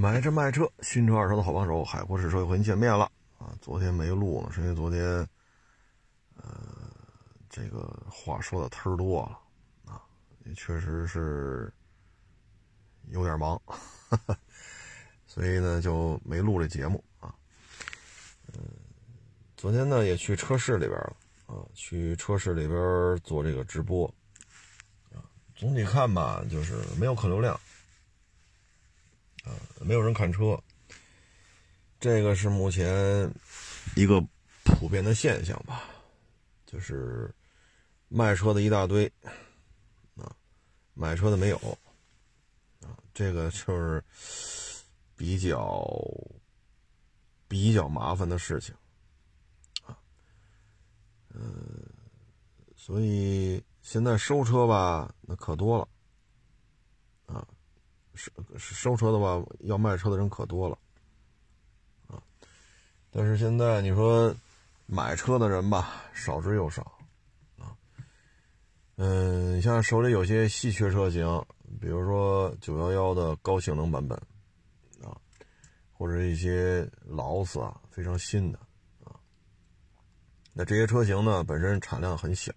买车卖车，新车二手的好帮手，海阔试车又和您见面了啊！昨天没录呢，是因为昨天，呃，这个话说的忒多了啊，也确实是有点忙，所以呢就没录这节目啊。嗯，昨天呢也去车市里边了啊，去车市里边做这个直播啊。总体看吧，就是没有客流量。啊，没有人看车，这个是目前一个普遍的现象吧，就是卖车的一大堆，啊，买车的没有，啊，这个就是比较比较麻烦的事情，啊，嗯，所以现在收车吧，那可多了，收收车的话，要卖车的人可多了，啊！但是现在你说买车的人吧，少之又少，啊，嗯，像手里有些稀缺车型，比如说九幺幺的高性能版本，啊，或者一些劳斯啊，非常新的，啊，那这些车型呢，本身产量很小，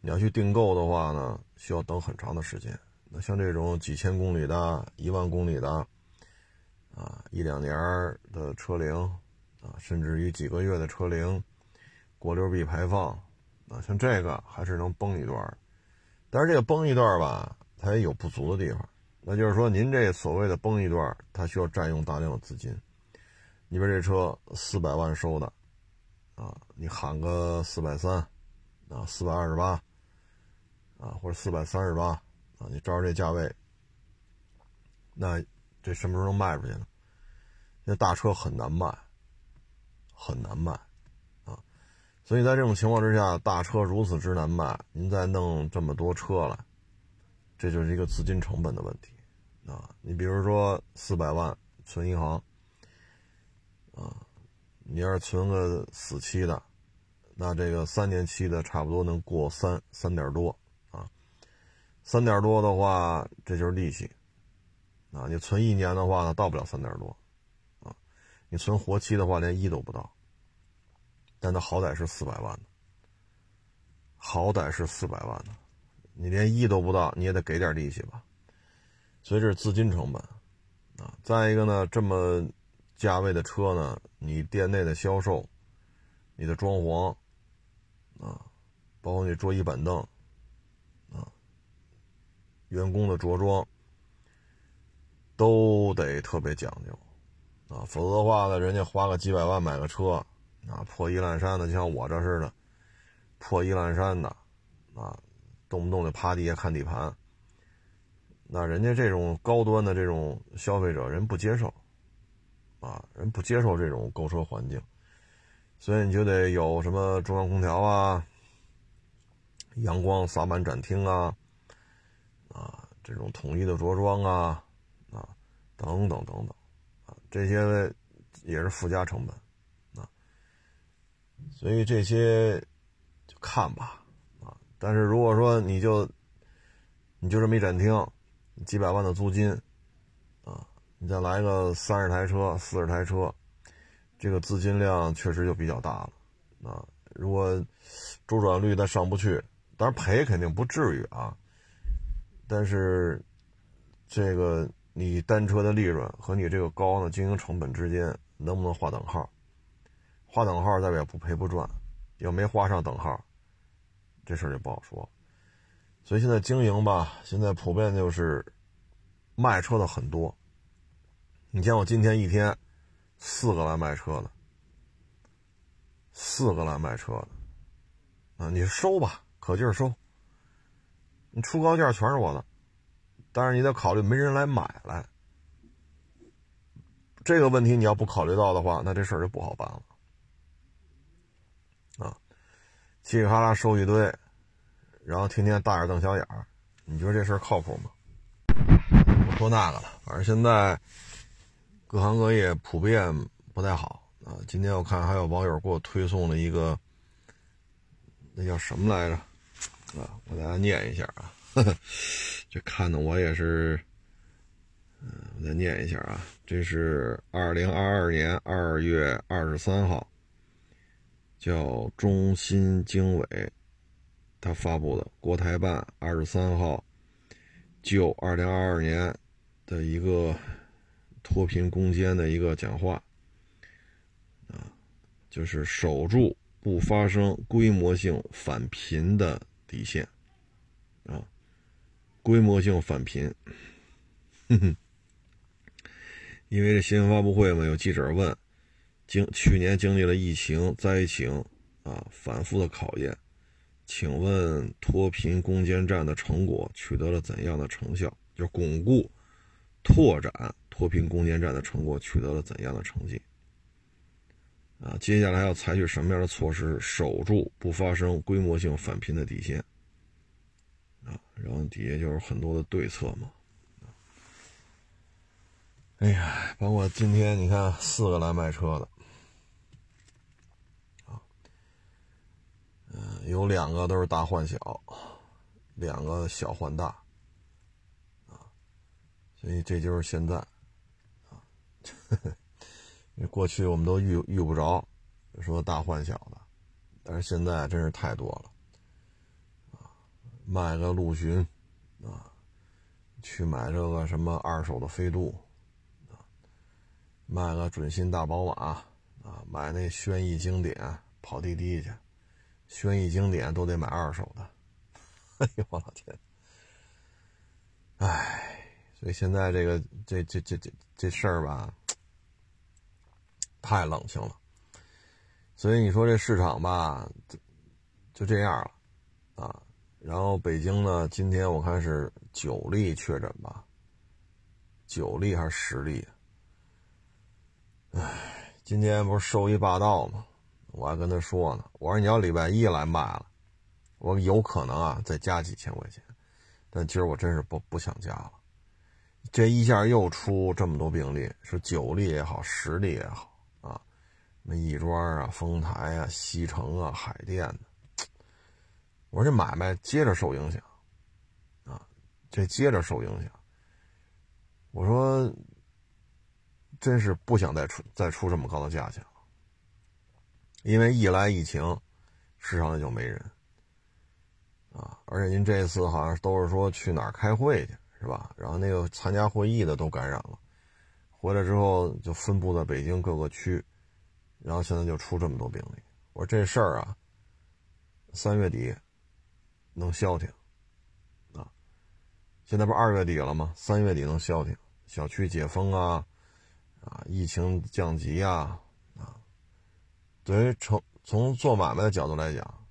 你要去订购的话呢，需要等很长的时间。那像这种几千公里的、一万公里的，啊，一两年的车龄，啊，甚至于几个月的车龄，国六 B 排放，啊，像这个还是能崩一段但是这个崩一段吧，它也有不足的地方。那就是说，您这所谓的崩一段，它需要占用大量的资金。你比如这车四百万收的，啊，你喊个四百三，啊，四百二十八，啊，或者四百三十八。啊，你照着这价位，那这什么时候能卖出去呢？那大车很难卖，很难卖啊！所以在这种情况之下，大车如此之难卖，您再弄这么多车来，这就是一个资金成本的问题啊！你比如说四百万存银行啊，你要是存个死期的，那这个三年期的差不多能过三三点多。三点多的话，这就是利息，啊，你存一年的话呢，到不了三点多，啊，你存活期的话，连一都不到，但它好歹是四百万的，好歹是四百万的，你连一都不到，你也得给点利息吧，所以这是资金成本，啊，再一个呢，这么价位的车呢，你店内的销售，你的装潢，啊，包括你桌椅板凳。员工的着装都得特别讲究啊，否则的话呢，人家花个几百万买个车啊，破衣烂衫的，就像我这似的，破衣烂衫的啊，动不动就趴地下看底盘，那人家这种高端的这种消费者人不接受啊，人不接受这种购车环境，所以你就得有什么中央空调啊，阳光洒满展厅啊。啊，这种统一的着装啊，啊，等等等等，啊，这些也是附加成本，啊，所以这些就看吧，啊，但是如果说你就你就这么一展厅，几百万的租金，啊，你再来个三十台车、四十台车，这个资金量确实就比较大了，啊，如果周转率再上不去，当然赔肯定不至于啊。但是，这个你单车的利润和你这个高的经营成本之间能不能划等号？划等号代表不赔不赚，要没划上等号，这事儿就不好说。所以现在经营吧，现在普遍就是卖车的很多。你像我今天一天四个来卖车的，四个来卖车的，啊，你收吧，可劲儿收。你出高价全是我的，但是你得考虑没人来买来，这个问题你要不考虑到的话，那这事儿就不好办了。啊，稀里哈啦收一堆，然后天天大眼瞪小眼儿，你觉得这事儿靠谱吗？不说那个了，反正现在各行各业普遍不太好啊。今天我看还有网友给我推送了一个，那叫什么来着？啊，我给大家念一下啊，这看的我也是，嗯，我再念一下啊，这是二零二二年二月二十三号，叫中新经纬他发布的国台办二十三号就二零二二年的一个脱贫攻坚的一个讲话啊，就是守住不发生规模性返贫的底线啊，规模性返贫。哼哼，因为这新闻发布会嘛，有记者问，经去年经历了疫情灾情啊，反复的考验，请问脱贫攻坚战的成果取得了怎样的成效？就巩固、拓展脱贫攻坚战的成果取得了怎样的成绩？啊，接下来要采取什么样的措施守住不发生规模性返贫的底线？啊，然后底下就是很多的对策嘛。哎呀，包括今天你看四个来卖车的，啊，嗯，有两个都是大换小，两个小换大，啊，所以这就是现在，啊，因 为过去我们都遇遇不着说大换小的，但是现在真是太多了，啊，卖个陆巡，啊，去买这个什么二手的飞度。啊，卖个准新大宝马啊，买那轩逸经典跑滴滴去，轩逸经典都得买二手的。哎呦我老天！哎，所以现在这个这这这这这事儿吧，太冷清了。所以你说这市场吧，就这样了啊。然后北京呢，今天我看是九例确诊吧，九例还是十例？唉，今天不是收益霸道吗？我还跟他说呢，我说你要礼拜一来卖了，我有可能啊再加几千块钱，但今儿我真是不不想加了。这一下又出这么多病例，说九例也好，十例也好，什么亦庄啊、丰台啊、西城啊、海淀的，我说这买卖接着受影响啊，这接着受影响。我说。真是不想再出再出这么高的价钱了，因为一来疫情，市场里就没人，啊，而且您这次好像都是说去哪儿开会去是吧？然后那个参加会议的都感染了，回来之后就分布在北京各个区，然后现在就出这么多病例。我说这事儿啊，三月底能消停，啊，现在不二月底了吗？三月底能消停，小区解封啊。啊，疫情降级呀，啊，对于从从做买卖的角度来讲，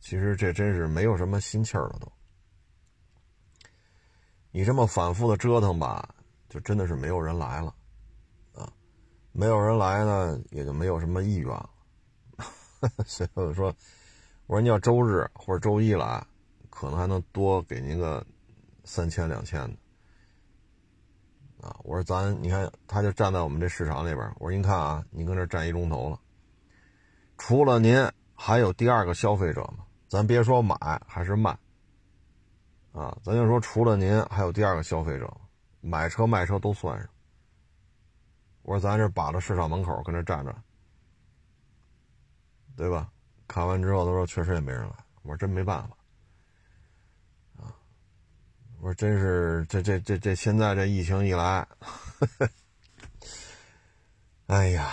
其实这真是没有什么心气儿了都。你这么反复的折腾吧，就真的是没有人来了，没有人来呢，也就没有什么意愿了。所以我说，我说你要周日或者周一来，可能还能多给您个三千两千的。啊，我说咱，你看，他就站在我们这市场里边。我说您看啊，您搁这站一钟头了，除了您，还有第二个消费者吗？咱别说买还是卖，啊，咱就说除了您，还有第二个消费者，买车卖车都算上。我说咱这把着市场门口跟这站着，对吧？看完之后，他说确实也没人来。我说真没办法。啊我说：“真是这这这这，现在这疫情一来，哎呀，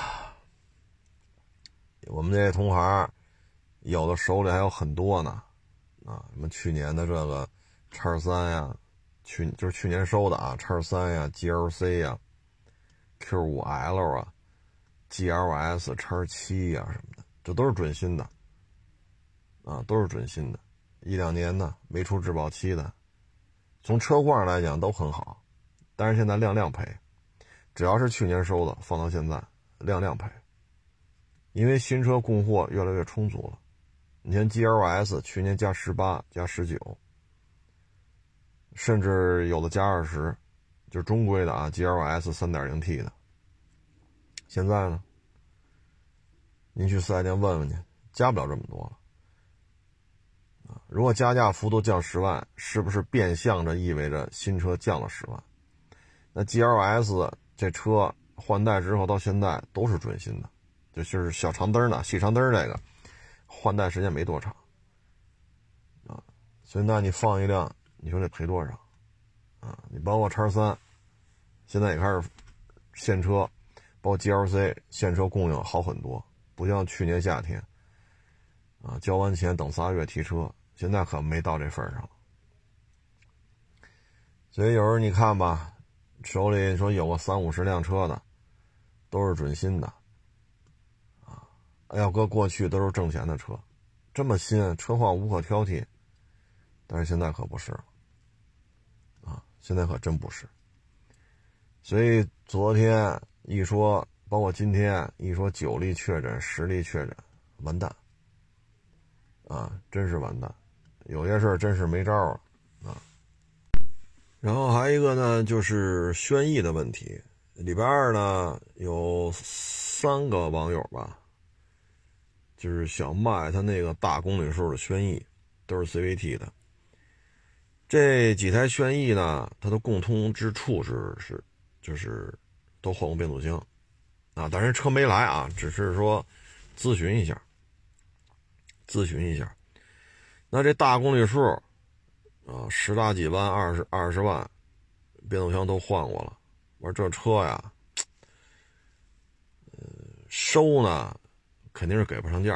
我们这些同行有的手里还有很多呢，啊，什么去年的这个叉三呀，去就是去年收的啊，叉三呀，GLC 呀，Q 五 L 啊，GLS 叉七呀什么的，这都是准新的，啊，都是准新的，一两年的没出质保期的。”从车况上来讲都很好，但是现在量量赔，只要是去年收的，放到现在量量赔，因为新车供货越来越充足了。你像 GLS 去年加十八加十九，甚至有的加二十，就是中规的啊，GLS 三点零 T 的。现在呢，您去四 S 店问问去，加不了这么多了。如果加价幅度降十万，是不是变相的意味着新车降了十万？那 GLS 这车换代之后到现在都是准新的，就就是小长灯的细长灯这个换代时间没多长啊，所以那你放一辆，你说得赔多少啊？你包括叉三，现在也开始现车，包括 GLC 现车供应好很多，不像去年夏天啊，交完钱等仨月提车，现在可没到这份上。所以有时候你看吧，手里说有个三五十辆车的，都是准新的，啊，要搁过去都是挣钱的车，这么新，车况无可挑剔，但是现在可不是，现在可真不是。所以昨天一说，包括今天一说九例确诊、十例确诊，完蛋，啊，真是完蛋，有些事儿真是没招了啊。然后还有一个呢，就是轩逸的问题。礼拜二呢，有三个网友吧，就是想卖他那个大公里数的轩逸，都是 CVT 的。这几台轩逸呢，它的共通之处是是，就是都换过变速箱啊。但是车没来啊，只是说咨询一下，咨询一下。那这大公里数。啊，十大几万，二十二十万，变速箱都换过了。我说这车呀，呃，收呢肯定是给不上价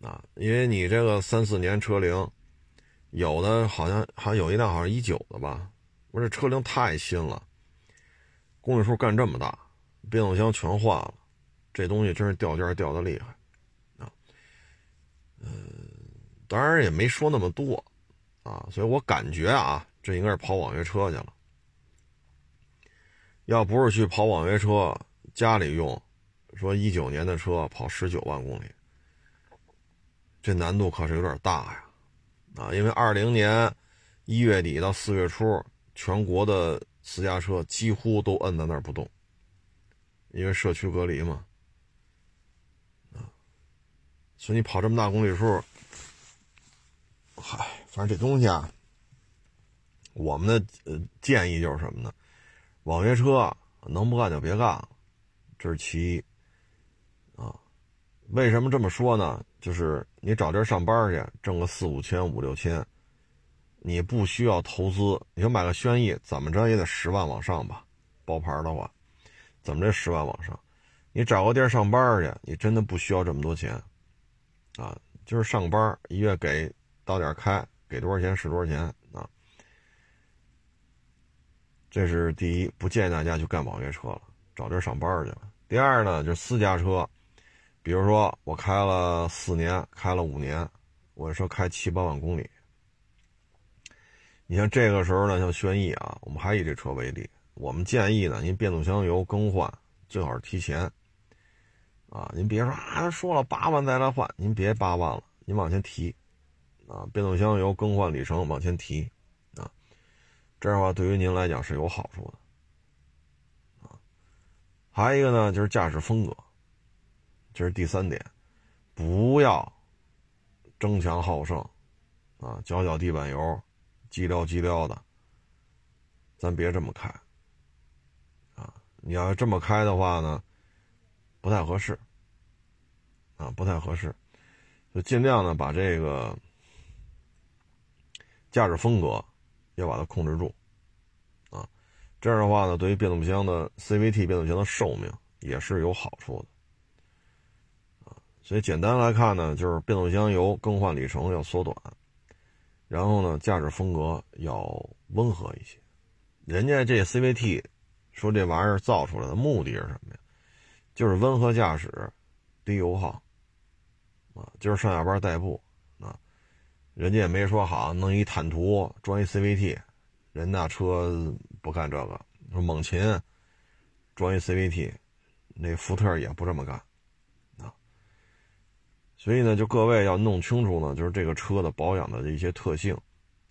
啊，因为你这个三四年车龄，有的好像还有一辆好像一九的吧。我这车龄太新了，公里数干这么大，变速箱全换了，这东西真是掉价掉的厉害啊。嗯，当然也没说那么多。啊，所以我感觉啊，这应该是跑网约车去了。要不是去跑网约车，家里用，说一九年的车跑十九万公里，这难度可是有点大呀。啊，因为二零年一月底到四月初，全国的私家车几乎都摁在那儿不动，因为社区隔离嘛。啊，所以你跑这么大公里数，嗨。反正这东西啊，我们的呃建议就是什么呢？网约车能不干就别干了，这是其一。为什么这么说呢？就是你找地儿上班去，挣个四五千、五六千，你不需要投资。你说买个轩逸，怎么着也得十万往上吧？包牌的话，怎么着十万往上？你找个地儿上班去，你真的不需要这么多钱啊。就是上班，一月给到点开。给多少钱是多少钱啊？这是第一，不建议大家去干网约车了，找地儿上班去了。第二呢，就是私家车，比如说我开了四年，开了五年，我说开七八万公里。你像这个时候呢，像轩逸啊，我们还以这车为例，我们建议呢，您变速箱油更换最好是提前啊，您别说啊，说了八万再来换，您别八万了，您往前提。啊，变速箱油更换里程往前提，啊，这样的话对于您来讲是有好处的，啊，还有一个呢就是驾驶风格，这是第三点，不要争强好胜，啊，脚脚地板油，叽撩叽撩的，咱别这么开，啊，你要这么开的话呢，不太合适，啊，不太合适，就尽量呢把这个。驾驶风格要把它控制住，啊，这样的话呢，对于变速箱的 CVT 变速箱的寿命也是有好处的，所以简单来看呢，就是变速箱油更换里程要缩短，然后呢，驾驶风格要温和一些。人家这 CVT 说这玩意儿造出来的目的是什么呀？就是温和驾驶，低油耗，啊，就是上下班代步啊。人家也没说好弄一坦途装一 CVT，人那车不干这个。说猛禽装一 CVT，那福特也不这么干。所以呢，就各位要弄清楚呢，就是这个车的保养的一些特性，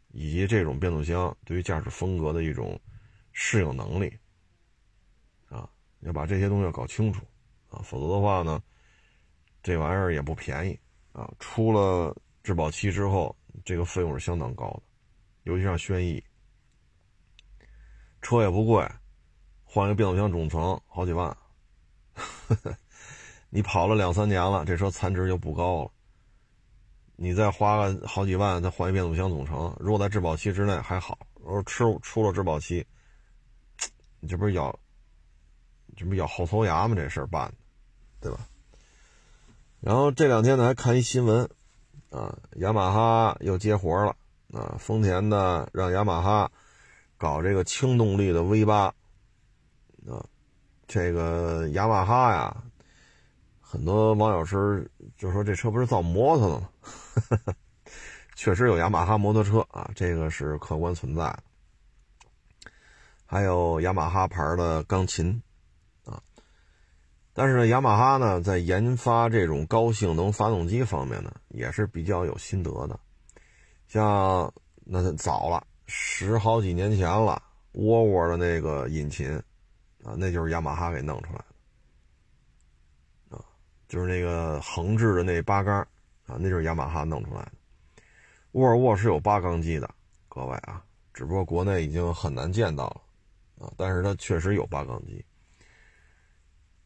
以及这种变速箱对于驾驶风格的一种适应能力啊，要把这些东西搞清楚啊，否则的话呢，这玩意儿也不便宜啊，出了。质保期之后，这个费用是相当高的，尤其像轩逸，车也不贵，换一个变速箱总成好几万。呵 呵你跑了两三年了，这车残值就不高了。你再花个好几万再换一变速箱总成，如果在质保期之内还好；如果出出了质保期，你这不是咬，这不咬后槽牙吗？这事儿办的，对吧？然后这两天呢，还看一新闻，啊，雅马哈又接活了，啊，丰田呢让雅马哈搞这个轻动力的 V 八，啊，这个雅马哈呀。很多网友是就说这车不是造摩托的吗？确实有雅马哈摩托车啊，这个是客观存在的。还有雅马哈牌的钢琴啊，但是呢，雅马哈呢在研发这种高性能发动机方面呢，也是比较有心得的。像那早了十好几年前了，沃尔沃的那个引擎啊，那就是雅马哈给弄出来。就是那个横置的那八缸啊，那就是雅马哈弄出来的。沃尔沃是有八缸机的，各位啊，只不过国内已经很难见到了啊，但是它确实有八缸机。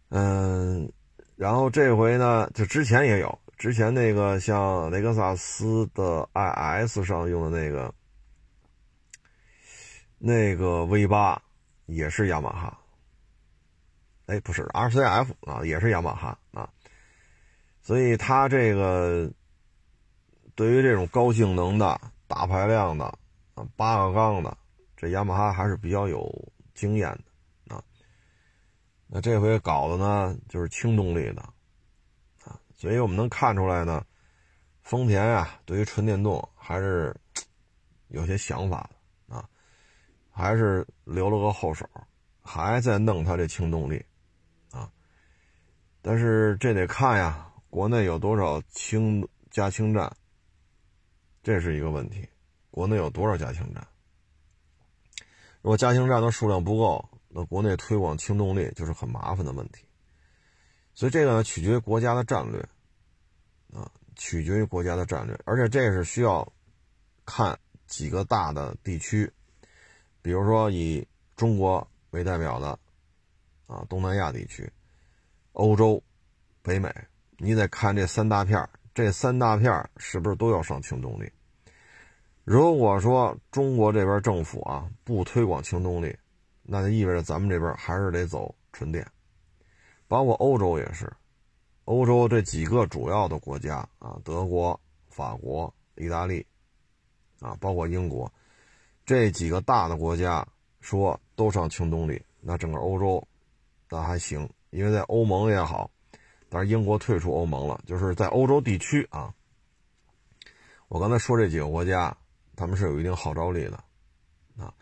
嗯，然后这回呢，就之前也有，之前那个像雷克萨斯的 IS 上用的那个那个 V 八也是雅马哈。哎，不是 RCF 啊，也是雅马哈啊。所以它这个对于这种高性能的大排量的啊八个缸的，这雅马哈还是比较有经验的啊。那这回搞的呢就是轻动力的啊，所以我们能看出来呢，丰田啊对于纯电动还是有些想法的啊，还是留了个后手，还在弄它这轻动力啊。但是这得看呀。国内有多少氢加氢站？这是一个问题。国内有多少加氢站？如果加氢站的数量不够，那国内推广氢动力就是很麻烦的问题。所以这个呢，取决于国家的战略啊，取决于国家的战略。而且这是需要看几个大的地区，比如说以中国为代表的啊，东南亚地区、欧洲、北美。你得看这三大片这三大片是不是都要上轻动力？如果说中国这边政府啊不推广轻动力，那就意味着咱们这边还是得走纯电。包括欧洲也是，欧洲这几个主要的国家啊，德国、法国、意大利，啊，包括英国，这几个大的国家说都上轻动力，那整个欧洲那还行，因为在欧盟也好。但是英国退出欧盟了，就是在欧洲地区啊。我刚才说这几个国家，他们是有一定号召力的啊。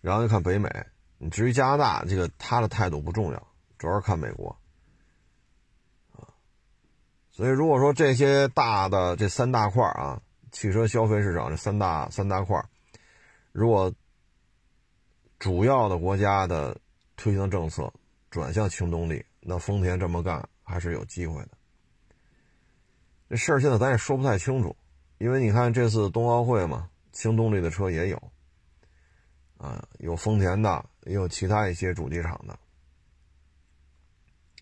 然后你看北美，你至于加拿大，这个他的态度不重要，主要是看美国啊。所以如果说这些大的这三大块啊，汽车消费市场这三大三大块，如果主要的国家的推行政策转向轻动力，那丰田这么干。还是有机会的。这事儿现在咱也说不太清楚，因为你看这次冬奥会嘛，轻动力的车也有，啊，有丰田的，也有其他一些主机厂的，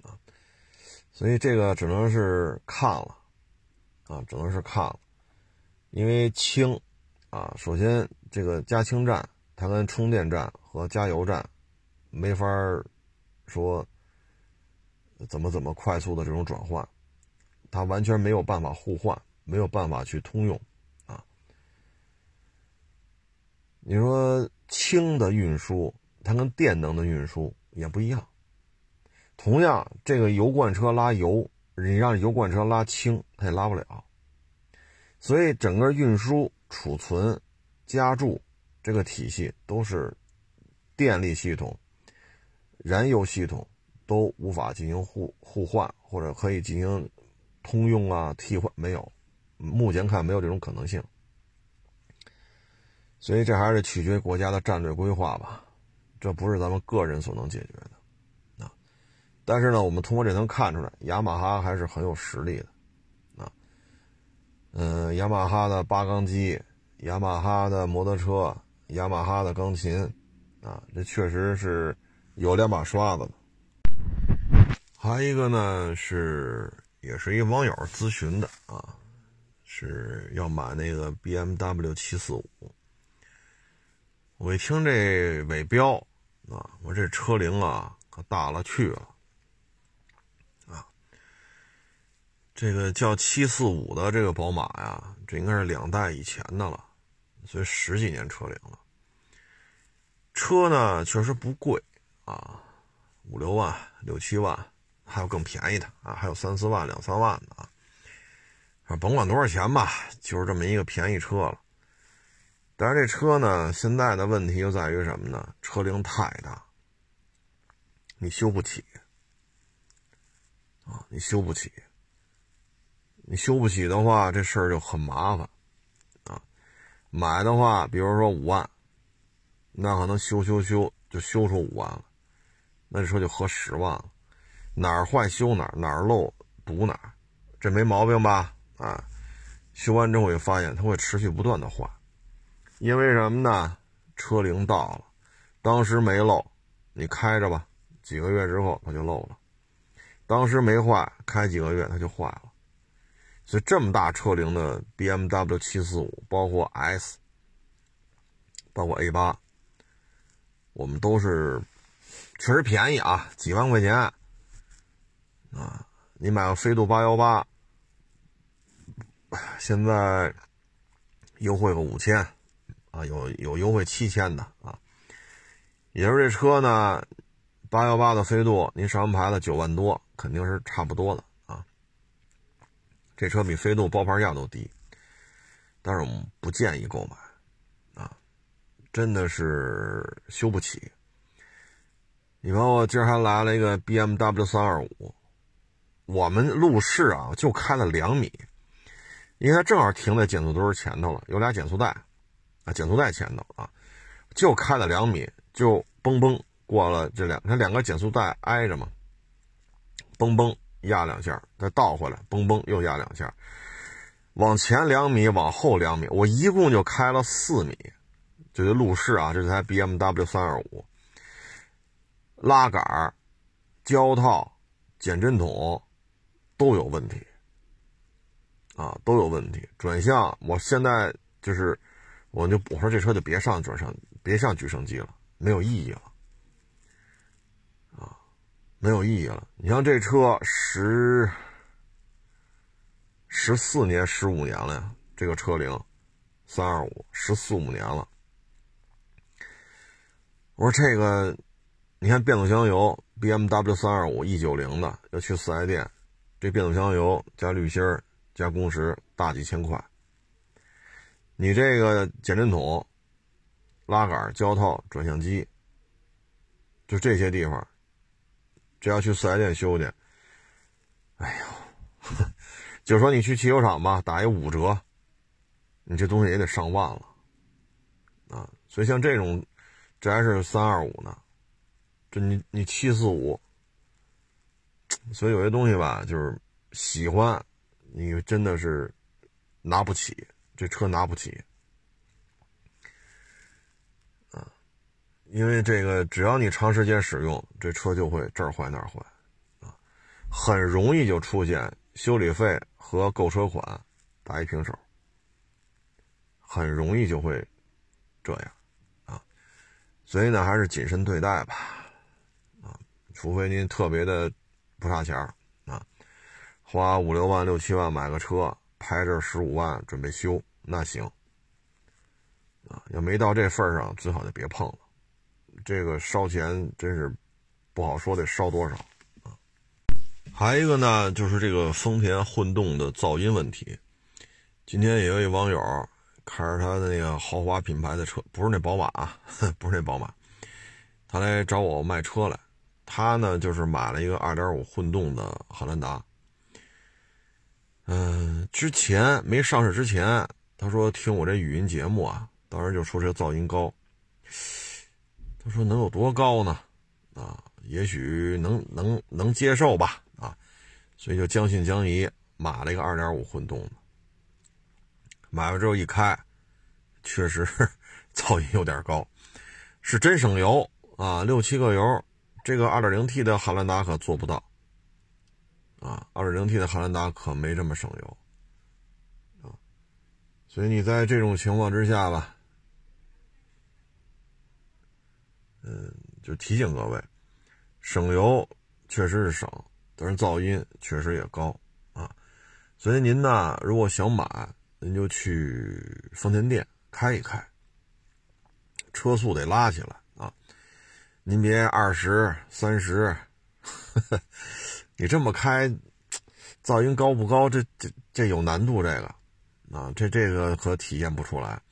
啊，所以这个只能是看了，啊，只能是看了，因为轻，啊，首先这个加氢站它跟充电站和加油站没法说。怎么怎么快速的这种转换，它完全没有办法互换，没有办法去通用，啊。你说氢的运输，它跟电能的运输也不一样。同样，这个油罐车拉油，你让油罐车拉氢，它也拉不了。所以，整个运输、储存、加注这个体系都是电力系统、燃油系统。都无法进行互互换，或者可以进行通用啊替换，没有，目前看没有这种可能性。所以这还是取决于国家的战略规划吧，这不是咱们个人所能解决的啊。但是呢，我们通过这能看出来，雅马哈还是很有实力的啊。嗯，雅马哈的八缸机，雅马哈的摩托车，雅马哈的钢琴啊，这确实是有两把刷子的。还有一个呢是也是一网友咨询的啊，是要买那个 BMW 七四五。我一听这尾标啊，我这车龄啊可大了去了啊。这个叫七四五的这个宝马呀，这应该是两代以前的了，所以十几年车龄了。车呢确实不贵啊，五六万、六七万。还有更便宜的啊，还有三四万、两三万的啊，甭管多少钱吧，就是这么一个便宜车了。但是这车呢，现在的问题就在于什么呢？车龄太大，你修不起啊，你修不起，你修不起的话，这事儿就很麻烦啊。买的话，比如说五万，那可能修修修就修出五万了，那这车就合十万了。哪儿坏修哪儿，哪儿漏补哪儿，这没毛病吧？啊，修完之后就发现它会持续不断的坏，因为什么呢？车龄到了，当时没漏，你开着吧，几个月之后它就漏了；当时没坏，开几个月它就坏了。所以这么大车龄的 BMW 七四五，包括 S，包括 A 八，我们都是确实便宜啊，几万块钱。啊，你买个飞度八幺八，现在优惠个五千，啊，有有优惠七千的啊。也就是这车呢，八幺八的飞度，您上完牌子九万多，肯定是差不多的啊。这车比飞度包牌价都低，但是我们不建议购买，啊，真的是修不起。你看，我今儿还来了一个 BMW 三二五。我们路试啊，就开了两米，因为它正好停在减速墩前头了，有俩减速带，啊，减速带前头啊，就开了两米，就嘣嘣过了这两，它两个减速带挨着嘛，嘣嘣压两下，再倒回来，嘣嘣又压两下，往前两米，往后两米，我一共就开了四米，就这路试啊，这台 BMW 三二五，拉杆、胶套、减震筒。都有问题，啊，都有问题。转向，我现在就是，我就我说这车就别上转向，别上举升机了，没有意义了，啊，没有意义了。你像这车十十四年、十五年了呀，这个车龄三二五十四五年了。我说这个，你看变速箱油，BMW 三二五 E 九零的，要去四 S 店。这变速箱油加滤芯加工时大几千块，你这个减震筒、拉杆、胶套、转向机，就这些地方，这要去四 S 店修去，哎呦，就说你去汽修厂吧，打一五折，你这东西也得上万了，啊，所以像这种，这还是三二五呢，这你你七四五。所以有些东西吧，就是喜欢，你真的是拿不起，这车拿不起，啊，因为这个只要你长时间使用，这车就会这儿坏那儿坏，啊，很容易就出现修理费和购车款打一平手，很容易就会这样，啊，所以呢，还是谨慎对待吧，啊，除非您特别的。不差钱儿啊，花五六万、六七万买个车，拍这十五万准备修，那行啊。要没到这份儿上，最好就别碰了。这个烧钱真是不好说，得烧多少啊？还一个呢，就是这个丰田混动的噪音问题。今天也有一网友开着他的那个豪华品牌的车，不是那宝马啊，不是那宝马，他来找我卖车来。他呢，就是买了一个2.5混动的汉兰达。嗯，之前没上市之前，他说听我这语音节目啊，当时就说这噪音高。他说能有多高呢？啊，也许能能能接受吧。啊，所以就将信将疑买了一个2.5混动的。买了之后一开，确实 噪音有点高，是真省油啊，六七个油。这个 2.0T 的汉兰达可做不到。啊，2.0T 的汉兰达可没这么省油。啊，所以你在这种情况之下吧，嗯，就提醒各位，省油确实是省，但是噪音确实也高。啊，所以您呢，如果想买，您就去丰田店开一开，车速得拉起来。您别二十三十，你这么开，噪音高不高？这这这有难度，这个啊，这这个可体现不出来。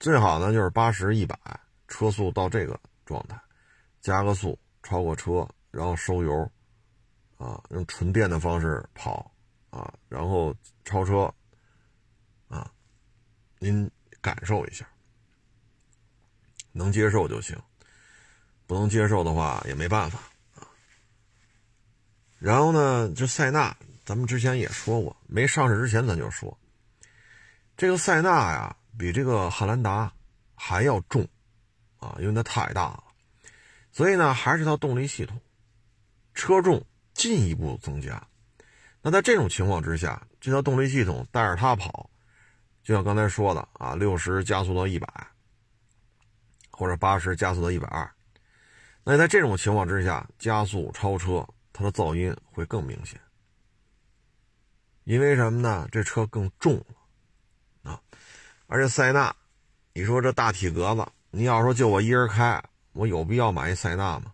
最好呢就是八十一百，车速到这个状态，加个速超过车，然后收油，啊，用纯电的方式跑，啊，然后超车，啊，您感受一下，能接受就行。不能接受的话也没办法啊。然后呢，这塞纳，咱们之前也说过，没上市之前咱就说，这个塞纳呀，比这个汉兰达还要重啊，因为它太大了。所以呢，还是套动力系统，车重进一步增加。那在这种情况之下，这套动力系统带着它跑，就像刚才说的啊，六十加速到一百，或者八十加速到一百二。那在这种情况之下，加速超车，它的噪音会更明显。因为什么呢？这车更重了啊！而且塞纳，你说这大体格子，你要说就我一人开，我有必要买一塞纳吗？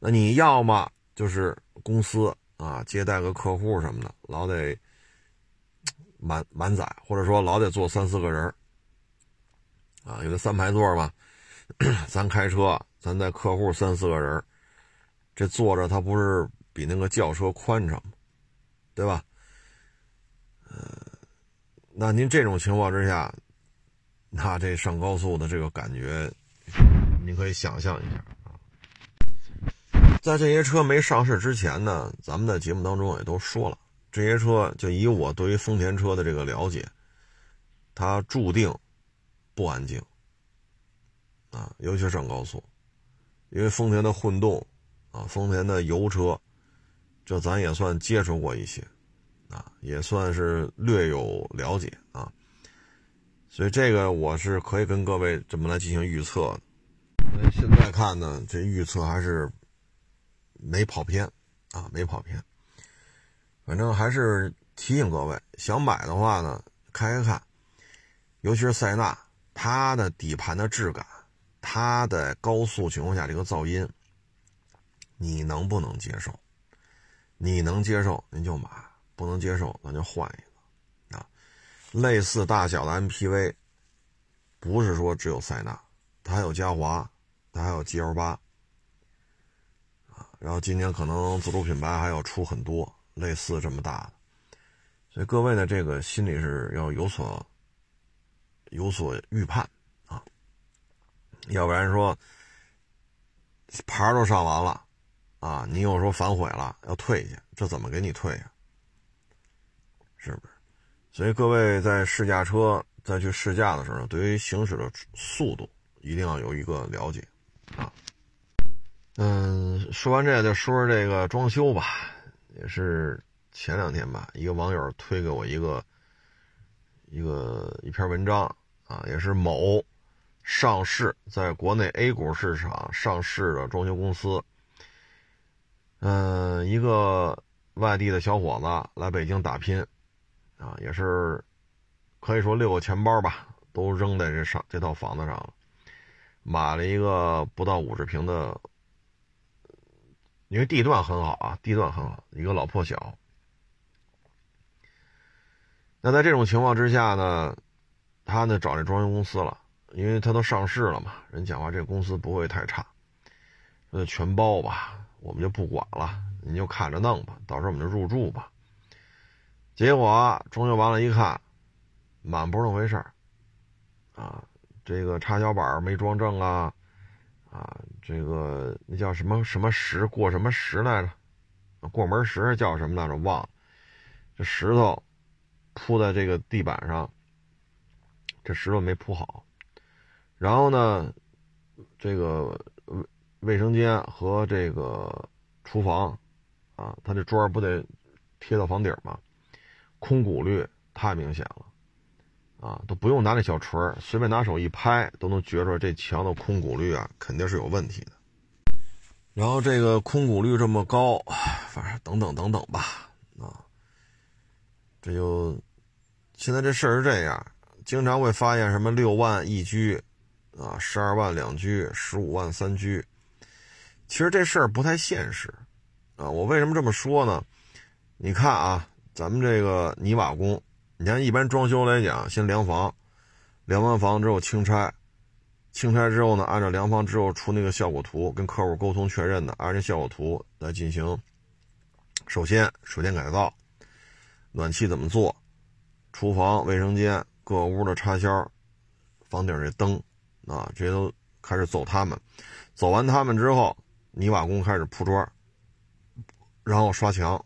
那你要么就是公司啊，接待个客户什么的，老得满满载，或者说老得坐三四个人啊，有的三排座嘛，咱开车。咱在客户三四个人，这坐着他不是比那个轿车宽敞吗？对吧？呃，那您这种情况之下，那这上高速的这个感觉，你可以想象一下啊。在这些车没上市之前呢，咱们在节目当中也都说了，这些车就以我对于丰田车的这个了解，它注定不安静啊，尤其上高速。因为丰田的混动，啊，丰田的油车，这咱也算接触过一些，啊，也算是略有了解啊，所以这个我是可以跟各位这么来进行预测的。现在看呢，这预测还是没跑偏，啊，没跑偏。反正还是提醒各位，想买的话呢，开开看，尤其是塞纳，它的底盘的质感。它的高速情况下这个噪音，你能不能接受？你能接受您就买，不能接受咱就换一个啊。类似大小的 MPV，不是说只有塞纳，它还有嘉华，它还有 GL 八啊。然后今年可能自主品牌还要出很多类似这么大的，所以各位呢，这个心里是要有所有所预判。要不然说牌都上完了，啊，你又说反悔了要退去，这怎么给你退呀？是不是？所以各位在试驾车再去试驾的时候，对于行驶的速度一定要有一个了解啊。嗯，说完这个就说说这个装修吧，也是前两天吧，一个网友推给我一个一个一篇文章啊，也是某。上市在国内 A 股市场上市的装修公司，嗯，一个外地的小伙子来北京打拼，啊，也是可以说六个钱包吧，都扔在这上这套房子上了，买了一个不到五十平的，因为地段很好啊，地段很好，一个老破小。那在这种情况之下呢，他呢找这装修公司了。因为他都上市了嘛，人讲话这公司不会太差，那就全包吧，我们就不管了，你就看着弄吧，到时候我们就入住吧。结果装修完了，一看，满不是那么回事儿，啊，这个插销板没装正啊，啊，这个那叫什么什么石过什么石来着？过门石叫什么来着？忘了。这石头铺在这个地板上，这石头没铺好。然后呢，这个卫卫生间和这个厨房，啊，它这砖不得贴到房顶吗？空鼓率太明显了，啊，都不用拿那小锤随便拿手一拍，都能觉出这墙的空鼓率啊，肯定是有问题的。然后这个空鼓率这么高，反正等等等等吧，啊，这就现在这事儿是这样，经常会发现什么六万一居，啊，十二万两居，十五万三居。其实这事儿不太现实，啊，我为什么这么说呢？你看啊，咱们这个泥瓦工，你看一般装修来讲，先量房，量完房之后清拆，清拆之后呢，按照量房之后出那个效果图，跟客户沟通确认的，按照效果图来进行。首先，水电改造，暖气怎么做，厨房、卫生间各屋的插销，房顶这灯，啊，这些都开始走他们，走完他们之后。泥瓦工开始铺砖，然后刷墙，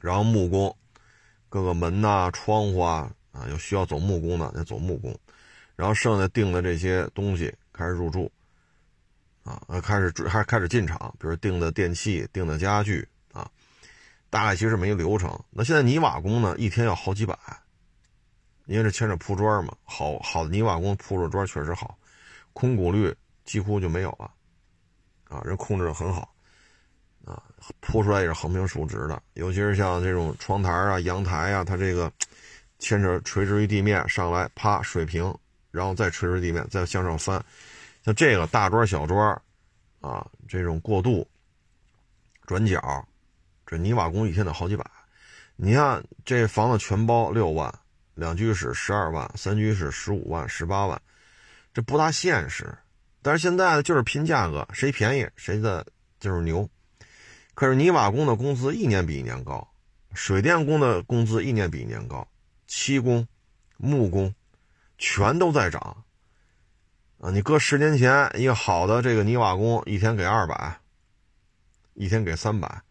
然后木工，各个门呐、窗户啊啊，有需要走木工的，得走木工，然后剩下订的这些东西开始入住，啊，开始还开始进场，比如订的电器、订的家具啊，大概其实没流程。那现在泥瓦工呢，一天要好几百，因为这牵扯铺砖嘛，好好的泥瓦工铺着砖确实好，空鼓率几乎就没有了。啊，人控制的很好，啊，铺出来也是横平竖直的，尤其是像这种窗台啊、阳台啊，它这个牵扯垂直于地面上来，啪水平，然后再垂直地面，再向上翻，像这个大砖、小砖，啊，这种过渡、转角，这泥瓦工一天得好几百。你看这房子全包六万，两居室十二万，三居室十五万、十八万，这不大现实。但是现在呢，就是拼价格，谁便宜谁的就是牛。可是泥瓦工的工资一年比一年高，水电工的工资一年比一年高，漆工、木工全都在涨。啊，你搁十年前，一个好的这个泥瓦工一天给二百，一天给三百，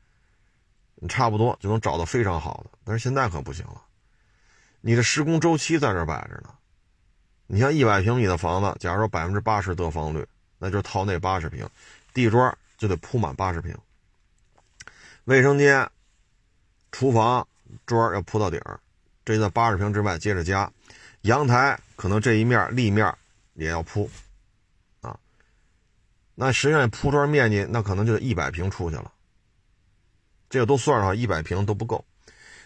你差不多就能找到非常好的。但是现在可不行了，你的施工周期在这摆着呢。你像一百平米的房子，假如说百分之八十得房率，那就套那八十平，地砖就得铺满八十平，卫生间、厨房砖要铺到顶儿，这在八十平之外接着加，阳台可能这一面立面也要铺，啊，那实际上铺砖面积那可能就得一百平出去了，这个都算上一百平都不够，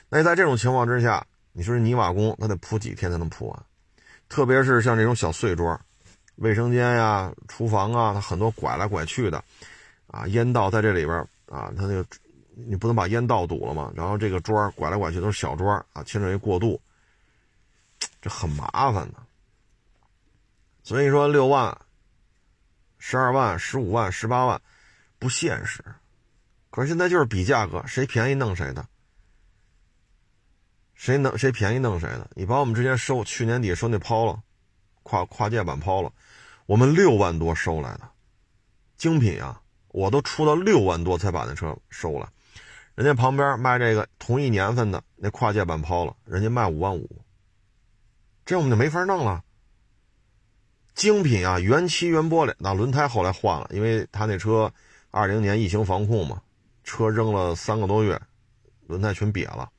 那在这种情况之下，你说泥瓦工他得铺几天才能铺完？特别是像这种小碎砖，卫生间呀、厨房啊，它很多拐来拐去的，啊，烟道在这里边啊，它那个你不能把烟道堵了嘛。然后这个砖拐来拐去都是小砖啊，牵扯一过渡，这很麻烦的。所以说六万、十二万、十五万、十八万不现实，可是现在就是比价格，谁便宜弄谁的。谁能谁便宜弄谁的？你把我们之前收去年底收那抛了，跨跨界版抛了，我们六万多收来的，精品啊！我都出到六万多才把那车收了，人家旁边卖这个同一年份的那跨界版抛了，人家卖五万五，这我们就没法弄了。精品啊，原漆原玻璃，那轮胎后来换了，因为他那车二零年疫情防控嘛，车扔了三个多月，轮胎全瘪了。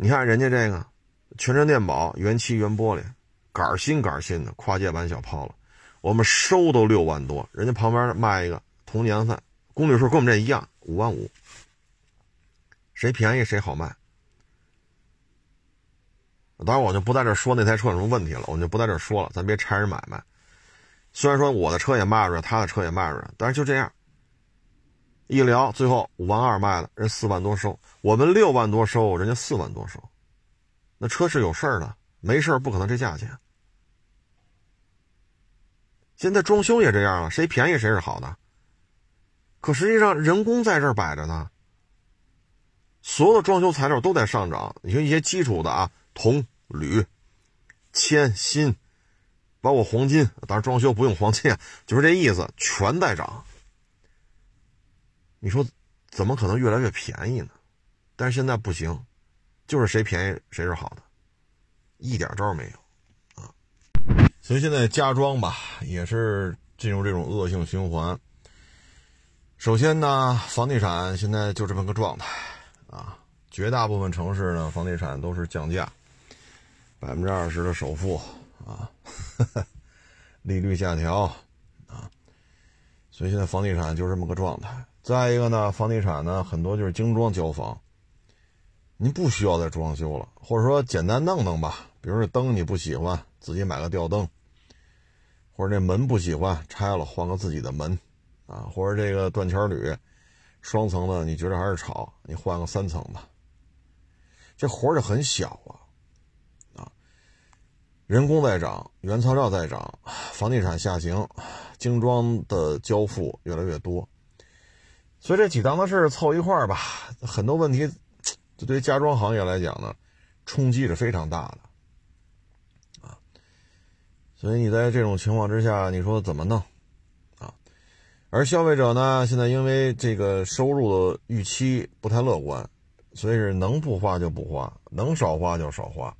你看人家这个，全车电保，原漆原玻璃，杆新杆新的跨界版小炮了，我们收都六万多，人家旁边卖一个同年份，公里数跟我们这一样，五万五，谁便宜谁好卖。当然我就不在这说那台车有什么问题了，我就不在这说了，咱别拆人买卖。虽然说我的车也卖出去，他的车也卖出去，但是就这样。一聊，最后五万二卖了，人四万多收，我们六万多收，人家四万多收，那车是有事儿的，没事儿不可能这价钱。现在装修也这样了，谁便宜谁是好的。可实际上人工在这儿摆着呢，所有的装修材料都在上涨。你说一些基础的啊，铜、铝、铅、锌，包括黄金，当然装修不用黄金，就是这意思，全在涨。你说怎么可能越来越便宜呢？但是现在不行，就是谁便宜谁是好的，一点招没有啊。所以现在家装吧，也是进入这种恶性循环。首先呢，房地产现在就这么个状态啊，绝大部分城市呢，房地产都是降价，百分之二十的首付啊，利率下调啊，所以现在房地产就这么个状态。再一个呢，房地产呢很多就是精装交房，您不需要再装修了，或者说简单弄弄吧，比如说灯你不喜欢，自己买个吊灯，或者这门不喜欢拆了换个自己的门，啊，或者这个断桥铝，双层的你觉得还是吵，你换个三层的，这活儿就很小啊，啊，人工在涨，原材料在涨，房地产下行，精装的交付越来越多。所以这几档子事凑一块儿吧，很多问题，这对于家装行业来讲呢，冲击是非常大的，啊，所以你在这种情况之下，你说怎么弄，啊？而消费者呢，现在因为这个收入的预期不太乐观，所以是能不花就不花，能少花就少花。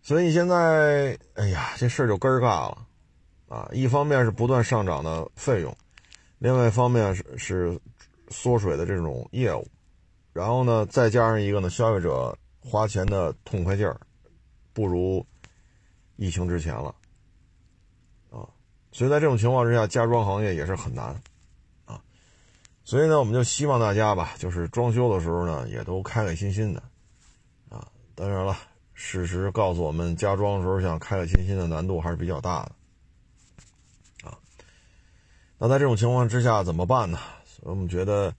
所以现在，哎呀，这事儿就根儿尬了，啊，一方面是不断上涨的费用。另外一方面是是缩水的这种业务，然后呢，再加上一个呢，消费者花钱的痛快劲儿，不如疫情之前了，啊，所以在这种情况之下，家装行业也是很难，啊，所以呢，我们就希望大家吧，就是装修的时候呢，也都开开心心的，啊，当然了，事实告诉我们，家装的时候想开开心心的难度还是比较大的。那在这种情况之下怎么办呢？我们觉得，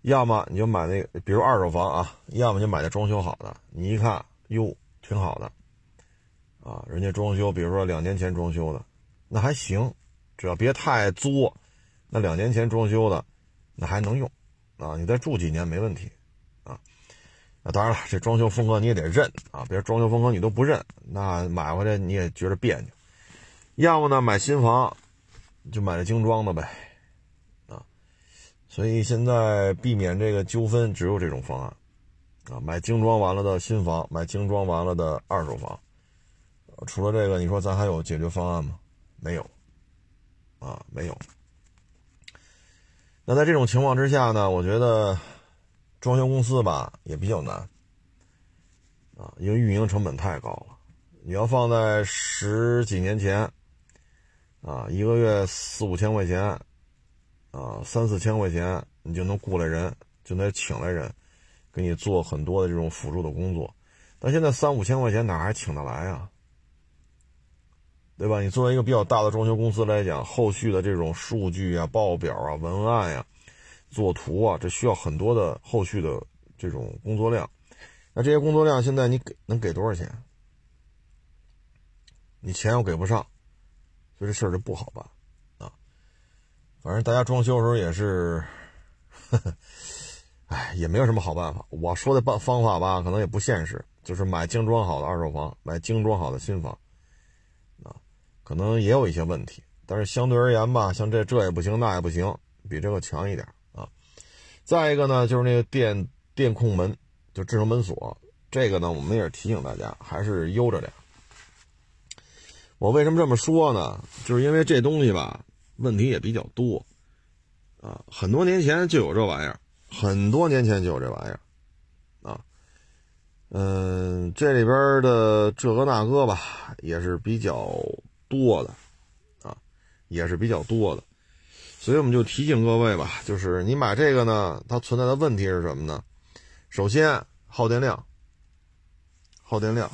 要么你就买那个，比如二手房啊，要么就买那装修好的。你一看，哟，挺好的，啊，人家装修，比如说两年前装修的，那还行，只要别太作，那两年前装修的，那还能用，啊，你再住几年没问题，啊，那当然了，这装修风格你也得认啊，别装修风格你都不认，那买回来你也觉得别扭。要么呢，买新房。就买了精装的呗，啊，所以现在避免这个纠纷只有这种方案，啊，买精装完了的新房，买精装完了的二手房，除了这个，你说咱还有解决方案吗？没有，啊，没有。那在这种情况之下呢，我觉得装修公司吧也比较难，啊，因为运营成本太高了，你要放在十几年前。啊，一个月四五千块钱，啊，三四千块钱，你就能雇来人，就能请来人，给你做很多的这种辅助的工作。但现在三五千块钱哪还请得来啊？对吧？你作为一个比较大的装修公司来讲，后续的这种数据啊、报表啊、文案呀、做图啊，这需要很多的后续的这种工作量。那这些工作量现在你给能给多少钱？你钱又给不上。这事儿就不好办，啊，反正大家装修的时候也是，哎，也没有什么好办法。我说的办方法吧，可能也不现实，就是买精装好的二手房，买精装好的新房，啊，可能也有一些问题，但是相对而言吧，像这这也不行，那也不行，比这个强一点啊。再一个呢，就是那个电电控门，就智能门锁，这个呢，我们也是提醒大家，还是悠着点。我为什么这么说呢？就是因为这东西吧，问题也比较多，啊，很多年前就有这玩意儿，很多年前就有这玩意儿，啊，嗯，这里边的这个那个吧，也是比较多的，啊，也是比较多的，所以我们就提醒各位吧，就是你买这个呢，它存在的问题是什么呢？首先耗电量，耗电量。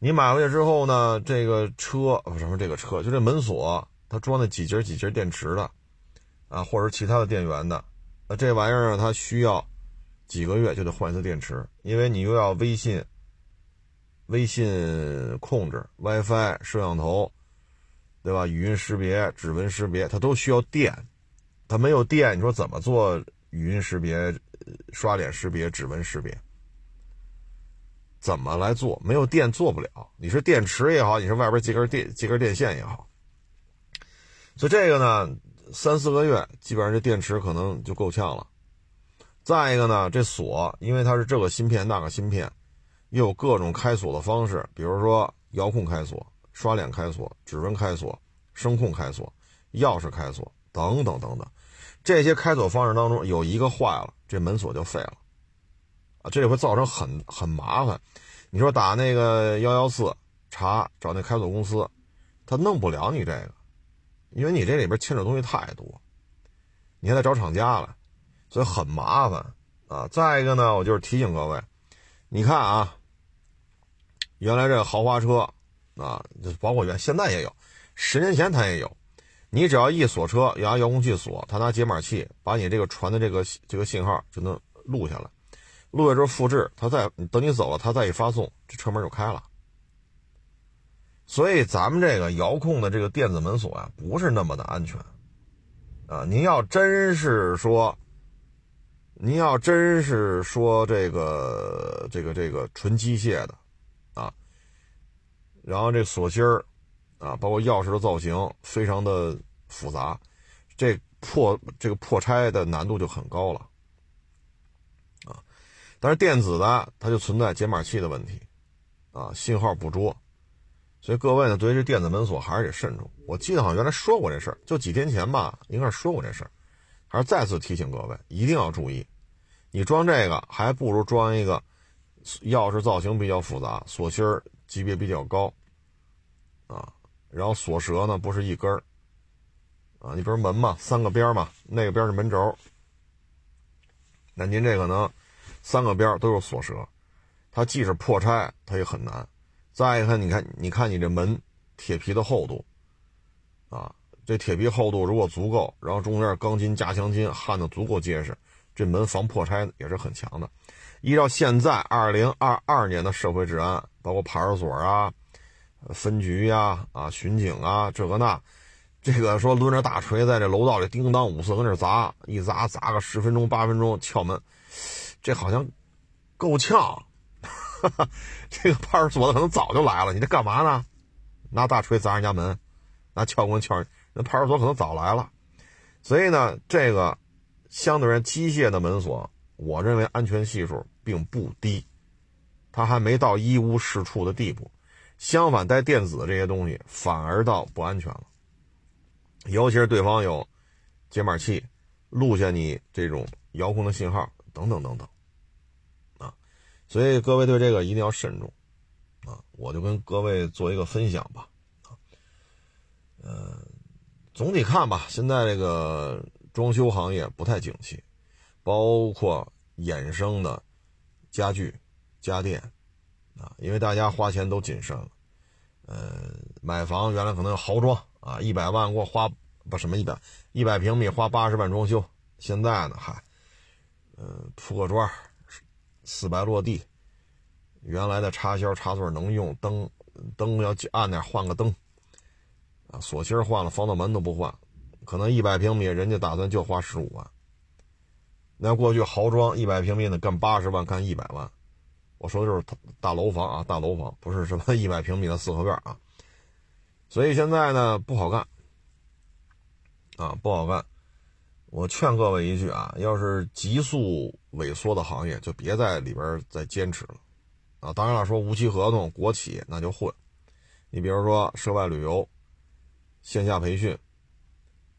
你买回去之后呢，这个车什么这个车，就这门锁，它装的几节几节电池的，啊，或者其他的电源的，那这玩意儿，它需要几个月就得换一次电池，因为你又要微信、微信控制、WiFi、摄像头，对吧？语音识别、指纹识别，它都需要电，它没有电，你说怎么做语音识别、刷脸识别、指纹识别？怎么来做？没有电做不了。你是电池也好，你是外边接根电接根电线也好。所以这个呢，三四个月基本上这电池可能就够呛了。再一个呢，这锁因为它是这个芯片那个芯片，又有各种开锁的方式，比如说遥控开锁、刷脸开锁、指纹开锁、声控开锁、钥匙开锁等等等等。这些开锁方式当中有一个坏了，这门锁就废了！这会造成很很麻烦。你说打那个幺幺四查找那开锁公司，他弄不了你这个，因为你这里边牵扯东西太多，你还得找厂家了，所以很麻烦啊。再一个呢，我就是提醒各位，你看啊，原来这个豪华车啊，就包括原现在也有，十年前它也有。你只要一锁车，要拿遥控器锁，他拿解码器把你这个传的这个这个信号就能录下来，录下之后复制，他再等你走了，他再一发送，这车门就开了。所以咱们这个遥控的这个电子门锁啊，不是那么的安全啊！您要真是说，您要真是说这个这个这个纯机械的啊，然后这锁芯儿。啊，包括钥匙的造型非常的复杂，这破这个破拆的难度就很高了，但是电子的它就存在解码器的问题，啊，信号捕捉，所以各位呢，对于这电子门锁还是得慎重。我记得好像原来说过这事儿，就几天前吧，应该是说过这事儿，还是再次提醒各位一定要注意，你装这个还不如装一个钥匙造型比较复杂，锁芯儿级别比较高，啊。然后锁舌呢，不是一根儿，啊，你比如门嘛，三个边嘛，那个边是门轴，那您这个呢，三个边都是锁舌，它既是破拆，它也很难。再一看，你看，你看你这门铁皮的厚度，啊，这铁皮厚度如果足够，然后中间钢筋加强筋焊的足够结实，这门防破拆也是很强的。依照现在二零二二年的社会治安，包括派出所啊。分局呀，啊，巡警啊，这个那，这个说抡着大锤在这楼道里叮当五四跟那砸，一砸砸个十分钟八分钟撬门，这好像够呛。这个派出所的可能早就来了，你这干嘛呢？拿大锤砸人家门，拿撬棍撬人，那派出所可能早来了。所以呢，这个相对而言机械的门锁，我认为安全系数并不低，它还没到一无是处的地步。相反，带电子这些东西反而倒不安全了，尤其是对方有解码器录下你这种遥控的信号等等等等，啊，所以各位对这个一定要慎重，啊，我就跟各位做一个分享吧，啊，呃，总体看吧，现在这个装修行业不太景气，包括衍生的家具、家电。啊，因为大家花钱都谨慎了，呃，买房原来可能豪装啊，一百万给我花不什么一百一百平米花八十万装修，现在呢，嗨，呃，铺个砖，四百落地，原来的插销插座能用，灯灯要暗点换个灯，啊，锁芯换了，防盗门都不换，可能一百平米人家打算就花十五万，那过去豪装一百平米的干八十万干一百万。我说的就是大楼房啊，大楼房不是什么一百平米的四合院啊，所以现在呢不好干。啊，不好干。我劝各位一句啊，要是急速萎缩的行业，就别在里边再坚持了啊。当然了，说无期合同、国企那就混。你比如说涉外旅游、线下培训、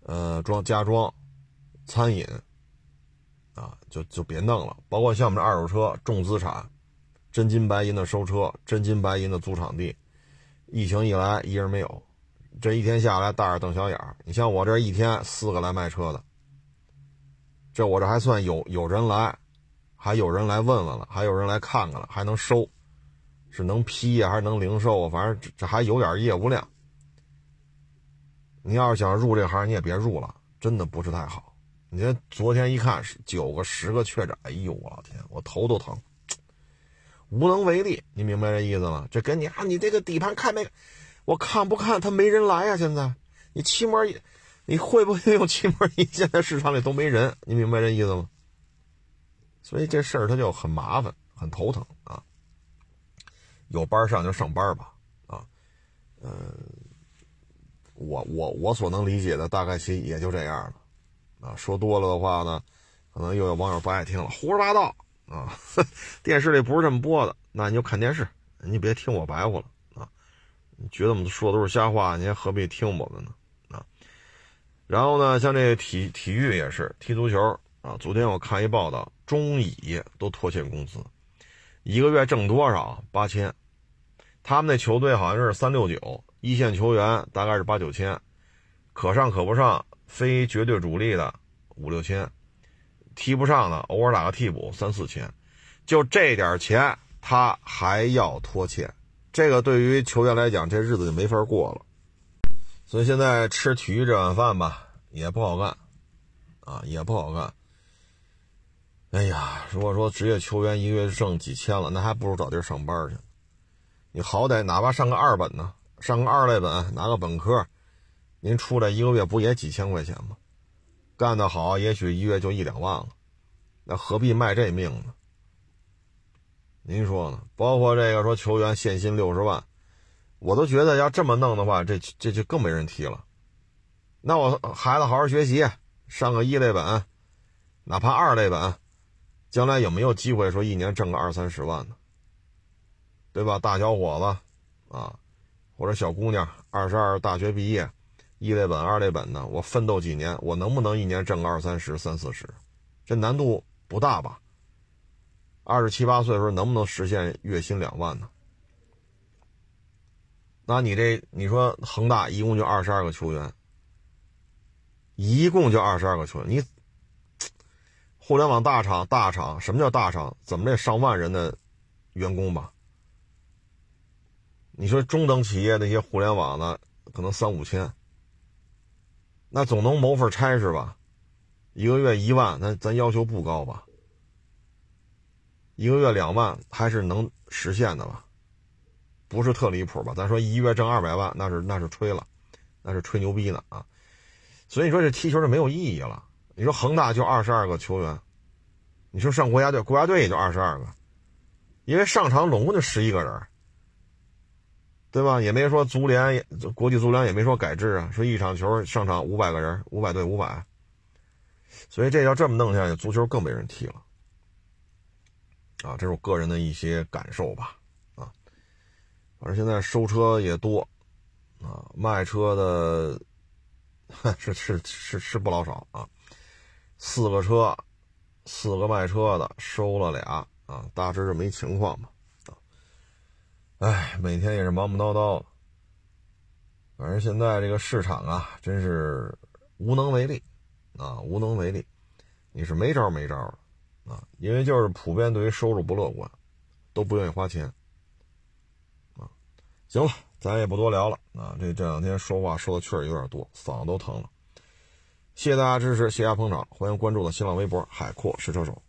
呃装家装、餐饮啊，就就别弄了。包括像我们这二手车重资产。真金白银的收车，真金白银的租场地，疫情一来一人没有，这一天下来大眼瞪小眼儿。你像我这一天四个来卖车的，这我这还算有有人来，还有人来问问了，还有人来看看了，还能收，是能批呀还是能零售啊？反正这这还有点业务量。你要是想入这行，你也别入了，真的不是太好。你这昨天一看九个十个确诊，哎呦我老天，我头都疼。无能为力，你明白这意思吗？这跟你啊，你这个底盘看没？我看不看？他没人来呀！现在你漆膜仪，你会不会用漆膜仪？现在市场里都没人，你明白这意思吗？所以这事儿他就很麻烦，很头疼啊。有班上就上班吧，啊，嗯，我我我所能理解的大概其也就这样了，啊，说多了的话呢，可能又有网友不爱听了，胡说八道。啊，电视里不是这么播的，那你就看电视，你别听我白话了啊。你觉得我们说的都是瞎话，你还何必听我们呢？然后呢，像这体体育也是踢足球啊。昨天我看一报道，中乙都拖欠工资，一个月挣多少？八千。他们那球队好像是三六九，一线球员大概是八九千，可上可不上，非绝对主力的五六千，踢不上的偶尔打个替补三四千，就这点钱他还要拖欠，这个对于球员来讲，这日子就没法过了。所以现在吃体育这碗饭吧，也不好干，啊，也不好干。哎呀，如果说职业球员一个月挣几千了，那还不如找地儿上班去。你好歹哪怕上个二本呢，上个二类本，拿个本科，您出来一个月不也几千块钱吗？干得好，也许一月就一两万了，那何必卖这命呢？您说呢？包括这个说球员限薪六十万，我都觉得要这么弄的话，这这就更没人踢了。那我孩子好好学习，上个一类本，哪怕二类本，将来有没有机会说一年挣个二三十万呢？对吧？大小伙子，啊，或者小姑娘，二十二大学毕业，一类本、二类本的，我奋斗几年，我能不能一年挣个二三十、三四十？这难度不大吧？二十七八岁的时候能不能实现月薪两万呢？那你这，你说恒大一共就二十二个球员，一共就二十二个球员，你互联网大厂，大厂什么叫大厂？怎么这上万人的员工吧？你说中等企业那些互联网的可能三五千，那总能谋份差事吧？一个月一万，那咱要求不高吧？一个月两万还是能实现的吧？不是特离谱吧？咱说一月挣二百万，那是那是吹了，那是吹牛逼呢啊！所以你说这踢球就没有意义了。你说恒大就二十二个球员，你说上国家队，国家队也就二十二个，因为上场总共就十一个人。对吧？也没说足联，国际足联也没说改制啊，说一场球上场五百个人，五百对五百。所以这要这么弄下去，足球更没人踢了。啊，这是我个人的一些感受吧。反正现在收车也多，啊，卖车的 是是是是不老少啊。四个车，四个卖车的收了俩啊，大致这么一情况吧。哎，每天也是忙忙叨叨的，反正现在这个市场啊，真是无能为力啊，无能为力，你是没招没招的啊，因为就是普遍对于收入不乐观，都不愿意花钱。行了，咱也不多聊了啊，这这两天说话说的确实有点多，嗓子都疼了。谢谢大家支持，谢谢大家捧场，欢迎关注我的新浪微博“海阔试车手”。